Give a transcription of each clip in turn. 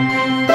Bueno,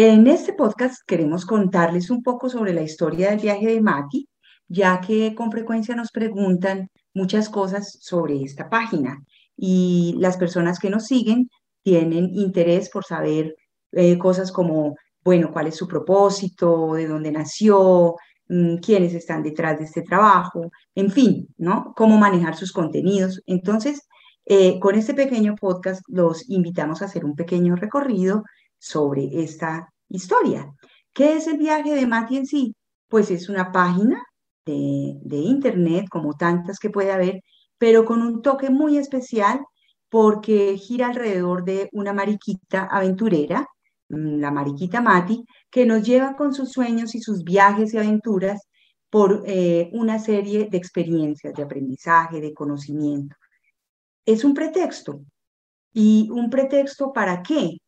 en este podcast queremos contarles un poco sobre la historia del viaje de Mati, ya que con frecuencia nos preguntan muchas cosas sobre esta página y las personas que nos siguen tienen interés por saber eh, cosas como, bueno, cuál es su propósito, de dónde nació, mm, quiénes están detrás de este trabajo, en fin, ¿no? Cómo manejar sus contenidos. Entonces, eh, con este pequeño podcast los invitamos a hacer un pequeño recorrido sobre esta historia. ¿Qué es el viaje de Mati en sí? Pues es una página de, internet, como tantas que puede haber, pero con un toque muy especial porque gira alrededor de una mariquita aventurera, mm, la mariquita Mati, que nos lleva con sus sueños y sus viajes y aventuras por eh, una serie de experiencias, de aprendizaje, de conocimiento. Es un pretexto. ¿Y un pretexto para qué?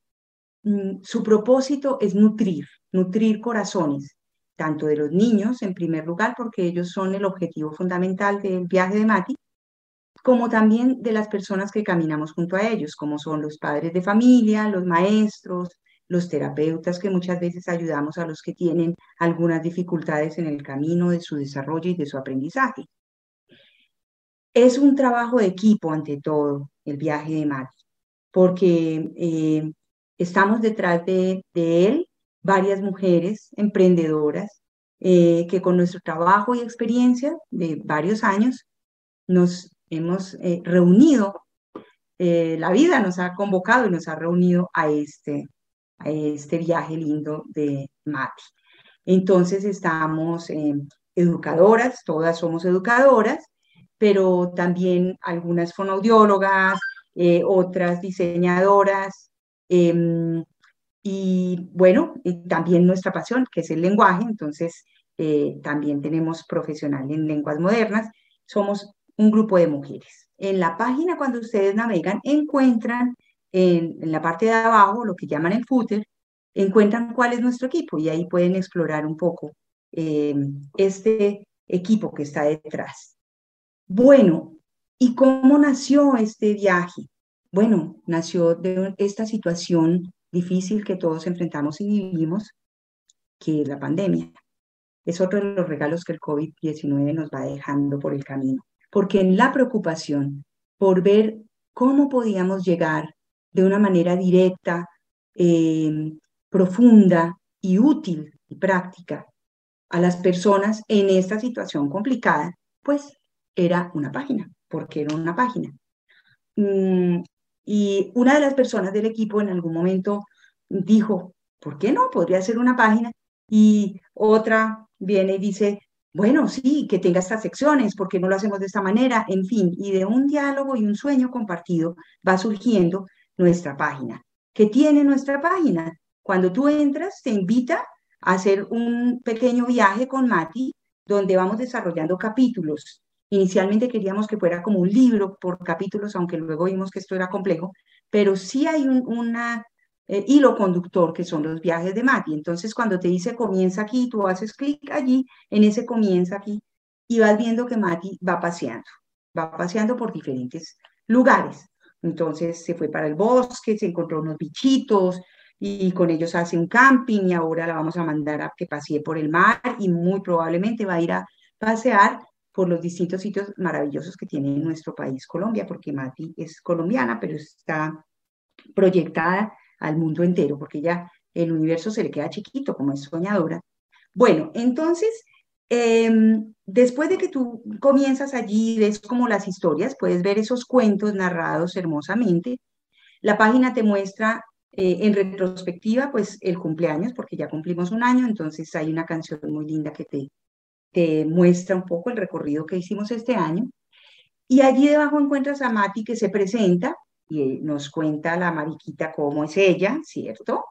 Mm, su propósito es nutrir, nutrir corazones, tanto de los niños en primer lugar, porque ellos son el objetivo fundamental del viaje de Mati, como también de las personas que caminamos junto a ellos, como son los padres de familia, los maestros, los terapeutas que muchas veces ayudamos a los que tienen algunas dificultades en el camino de su desarrollo y de su aprendizaje. Es un trabajo de equipo ante todo el viaje de Mati, porque eh, Estamos detrás de, él varias mujeres emprendedoras eh, que con nuestro trabajo y experiencia de varios años nos hemos eh, reunido, eh, la vida nos ha convocado y nos ha reunido a este, a este viaje lindo de Mati. Entonces estamos educadoras, todas somos educadoras, pero también algunas fonoaudiólogas, otras diseñadoras, Em, y bueno, también nuestra pasión, que es el lenguaje, entonces eh, también tenemos profesional en lenguas modernas. Somos un grupo de mujeres. En la página, cuando ustedes navegan, encuentran en, la parte de abajo, lo que llaman el footer, encuentran cuál es nuestro equipo y ahí pueden explorar un poco em, este equipo que está detrás. Bueno, ¿y cómo nació este viaje? Bueno, nació de esta situación difícil que todos enfrentamos y vivimos, que es la pandemia. Es otro de los regalos que el COVID-19 nos va dejando por el camino, porque en la preocupación por ver cómo podíamos llegar de una manera directa, em, profunda y útil y práctica a las personas en esta situación complicada, pues era una página, porque era una página. Y una de las personas del equipo en algún momento dijo, ¿por qué no? Podría ser una página. Y otra viene y dice, bueno, sí, que tenga estas secciones, ¿por qué no lo hacemos de esta manera? En fin, y de un diálogo y un sueño compartido va surgiendo nuestra página. ¿Qué tiene nuestra página? Cuando tú entras, te invita a hacer un pequeño viaje con Mati, donde vamos desarrollando capítulos Inicialmente queríamos que fuera como un libro por capítulos, aunque luego vimos que esto era complejo, pero sí hay un eh, hilo conductor que son los viajes de Mati. Entonces, cuando te dice comienza aquí, tú haces clic allí, en ese comienza aquí, y vas viendo que Mati va paseando, va paseando por diferentes lugares. Entonces se fue para el bosque, se encontró unos bichitos y con ellos hace un camping y ahora la vamos a mandar a que pasee por el mar y muy probablemente va a ir a pasear por los distintos sitios maravillosos que tiene nuestro país, Colombia, porque Mati es colombiana, pero está proyectada al mundo entero, porque ya el universo se le queda chiquito, como es soñadora. Bueno, entonces, em, después de que tú comienzas allí, ves como las historias, puedes ver esos cuentos narrados hermosamente. La página te muestra eh, en retrospectiva, pues el cumpleaños, porque ya cumplimos un año, entonces hay una canción muy linda que te te muestra un poco el recorrido que hicimos este año. Y allí debajo encuentras a Mati que se presenta y nos cuenta la mariquita cómo es ella, ¿cierto?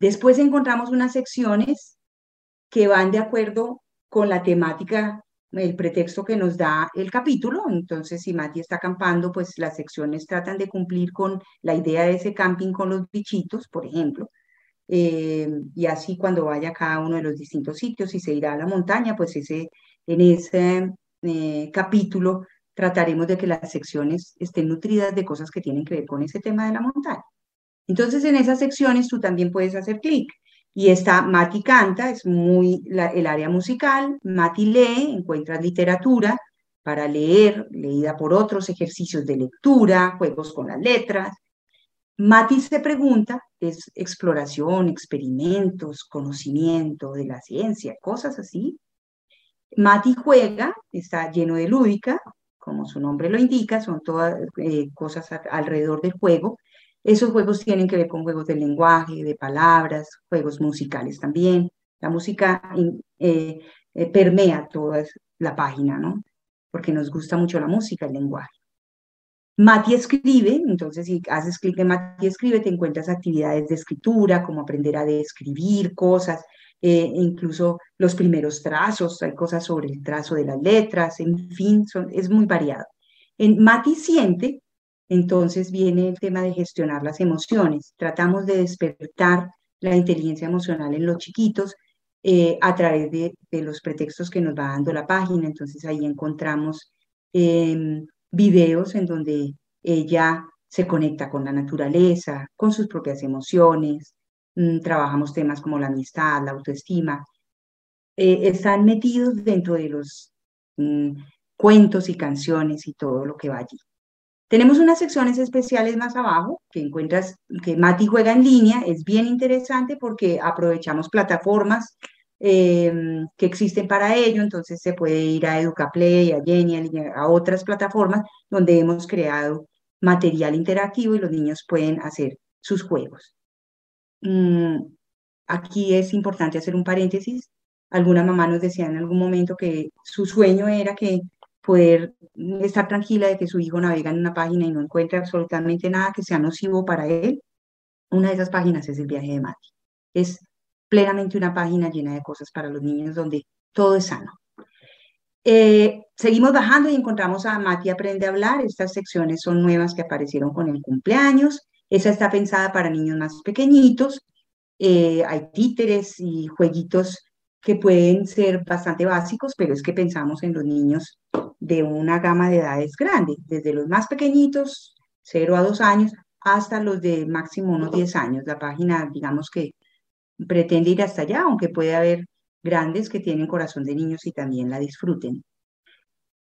Después encontramos unas secciones que van de acuerdo con la temática, el pretexto que nos da el capítulo. Entonces, si Mati está acampando, pues las secciones tratan de cumplir con la idea de ese camping con los bichitos, por ejemplo. Eh, y así cuando vaya a cada uno de los distintos sitios y se irá a la montaña, pues ese, en ese eh, capítulo trataremos de que las secciones estén nutridas de cosas que tienen que ver con ese tema de la montaña. Entonces, en esas secciones tú también puedes hacer clic. Y está Mati canta, es muy el área musical, Mati lee, encuentras literatura para leer, leída por otros, ejercicios de lectura, juegos con las letras, Mati se pregunta, es exploración, experimentos, conocimiento de la ciencia, cosas así. Mati juega, está lleno de lúdica, como su nombre lo indica, son todas eh, cosas alrededor del juego. Esos juegos tienen que ver con juegos de lenguaje, de palabras, juegos musicales también. La música eh, eh, permea toda la página, ¿no? Porque nos gusta mucho la música, el lenguaje. Mati escribe, entonces si haces clic en Mati escribe, te encuentras actividades de escritura, como aprender a describir cosas, eh, incluso los primeros trazos, hay cosas sobre el trazo de las letras, en fin, es muy variado. En Mati siente, entonces viene el tema de gestionar las emociones. Tratamos de despertar la inteligencia emocional en los chiquitos eh, a través de, los pretextos que nos va dando la página. Entonces ahí encontramos em, videos en donde ella se conecta con la naturaleza, con sus propias emociones, mm, trabajamos temas como la amistad, la autoestima, eh, están metidos dentro de los mm, cuentos y canciones y todo lo que va allí. Tenemos unas secciones especiales más abajo que encuentras que Mati juega en línea, es bien interesante porque aprovechamos plataformas Em, que existen para ello, entonces se puede ir a EducaPlay, a Genial, a otras plataformas donde hemos creado material interactivo y los niños pueden hacer sus juegos. Mm, aquí es importante hacer un paréntesis. Alguna mamá nos decía en algún momento que su sueño era que poder estar tranquila de que su hijo navega en una página y no encuentre absolutamente nada que sea nocivo para él. Una de esas páginas es el viaje de Mati. Es plenamente una página llena de cosas para los niños donde todo es sano. Eh, seguimos bajando y encontramos a Mati Aprende a Hablar. Estas secciones son nuevas que aparecieron con el cumpleaños. Esa está pensada para niños más pequeñitos. Eh, hay títeres y jueguitos que pueden ser bastante básicos, pero es que pensamos en los niños de una gama de edades grande, desde los más pequeñitos, 0 a 2 años, hasta los de máximo unos 10 años. La página, digamos que pretende ir hasta allá, aunque puede haber grandes que tienen corazón de niños y también la disfruten.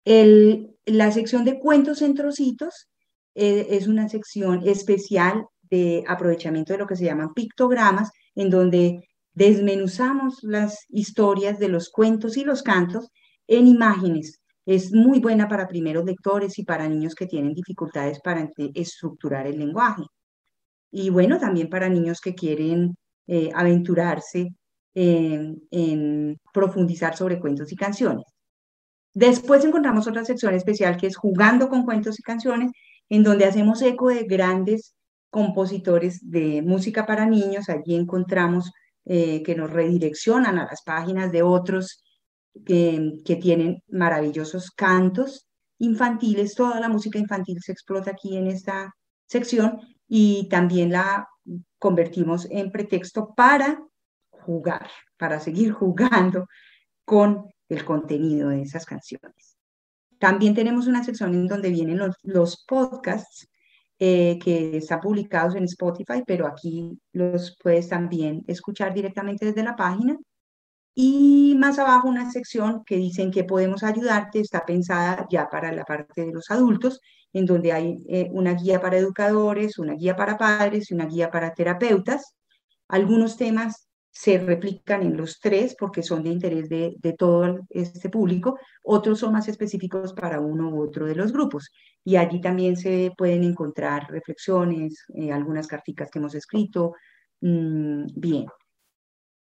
La sección de cuentos en trocitos eh, es una sección especial de aprovechamiento de lo que se llaman pictogramas, en donde desmenuzamos las historias de los cuentos y los cantos en imágenes. Es muy buena para primeros lectores y para niños que tienen dificultades para estructurar el lenguaje. Y bueno, también para niños que quieren eh, aventurarse en, profundizar sobre cuentos y canciones. Después encontramos otra sección especial que es Jugando con cuentos y canciones, en donde hacemos eco de grandes compositores de música para niños. Allí encontramos eh, que nos redireccionan a las páginas de otros que, que tienen maravillosos cantos infantiles. Toda la música infantil se explota aquí en esta sección y también la convertimos en pretexto para jugar, para seguir jugando con el contenido de esas canciones. También tenemos una sección en donde vienen los, podcasts eh, que están publicados en Spotify, pero aquí los puedes también escuchar directamente desde la página. Y más abajo una sección que dicen que podemos ayudarte, está pensada ya para la parte de los adultos en donde hay eh, una guía para educadores, una guía para padres y una guía para terapeutas. Algunos temas se replican en los tres porque son de interés de, todo este público, otros son más específicos para uno u otro de los grupos. Y allí también se pueden encontrar reflexiones, eh, algunas carticas que hemos escrito. Mm, bien.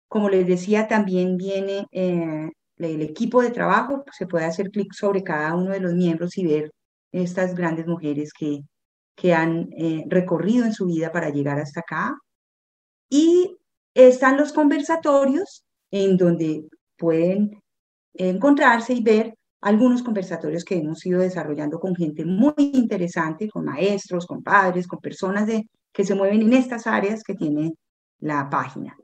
Como les decía, también viene eh, el equipo de trabajo, se puede hacer clic sobre cada uno de los miembros y ver estas grandes mujeres que, que han eh, recorrido en su vida para llegar hasta acá. Y están los conversatorios en donde pueden encontrarse y ver algunos conversatorios que hemos ido desarrollando con gente muy interesante, con maestros, con padres, con personas que se mueven en estas áreas que tiene la página.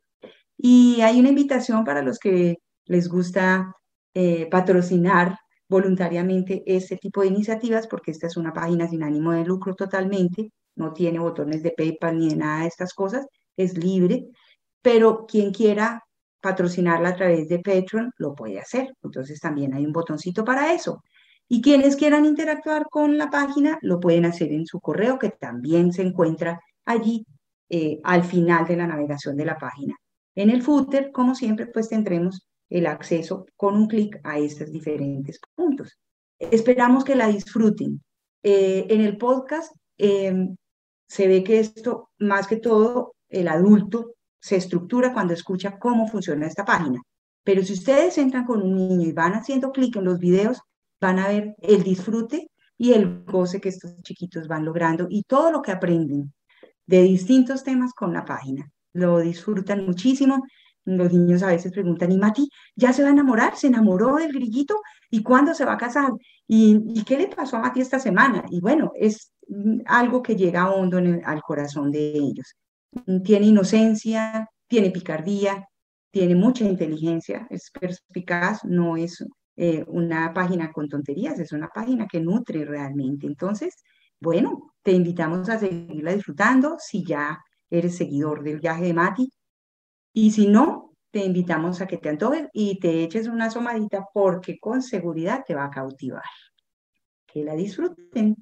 Y hay una invitación para los que les gusta eh, patrocinar voluntariamente este tipo de iniciativas, porque esta es una página sin ánimo de lucro totalmente, no tiene botones de PayPal ni de nada de estas cosas, es libre, pero quien quiera patrocinarla a través de Patreon lo puede hacer. Entonces también hay un botoncito para eso. Y quienes quieran interactuar con la página lo pueden hacer en su correo, que también se encuentra allí eh, al final de la navegación de la página. En el footer, como siempre, pues tendremos el acceso con un clic a estos diferentes puntos. Esperamos que la disfruten. Eh, en el podcast em, se ve que esto, más que todo, el adulto se estructura cuando escucha cómo funciona esta página. Pero si ustedes entran con un niño y van haciendo clic en los videos, van a ver el disfrute y el goce que estos chiquitos van logrando y todo lo que aprenden de distintos temas con la página. Lo disfrutan muchísimo los niños a veces preguntan, ¿y Mati ya se va a enamorar? ¿Se enamoró del grillito? ¿Y cuándo se va a casar? ¿Y, qué le pasó a Mati esta semana? Y bueno, es mm, algo que llega hondo en al corazón de ellos. Mm, tiene inocencia, tiene picardía, tiene mucha inteligencia, es perspicaz, no es eh, una página con tonterías, es una página que nutre realmente. Entonces, bueno, te invitamos a seguirla disfrutando si ya eres seguidor del viaje de Mati y si no, te invitamos a que te antojes y te eches una asomadita porque con seguridad te va a cautivar. Que la disfruten.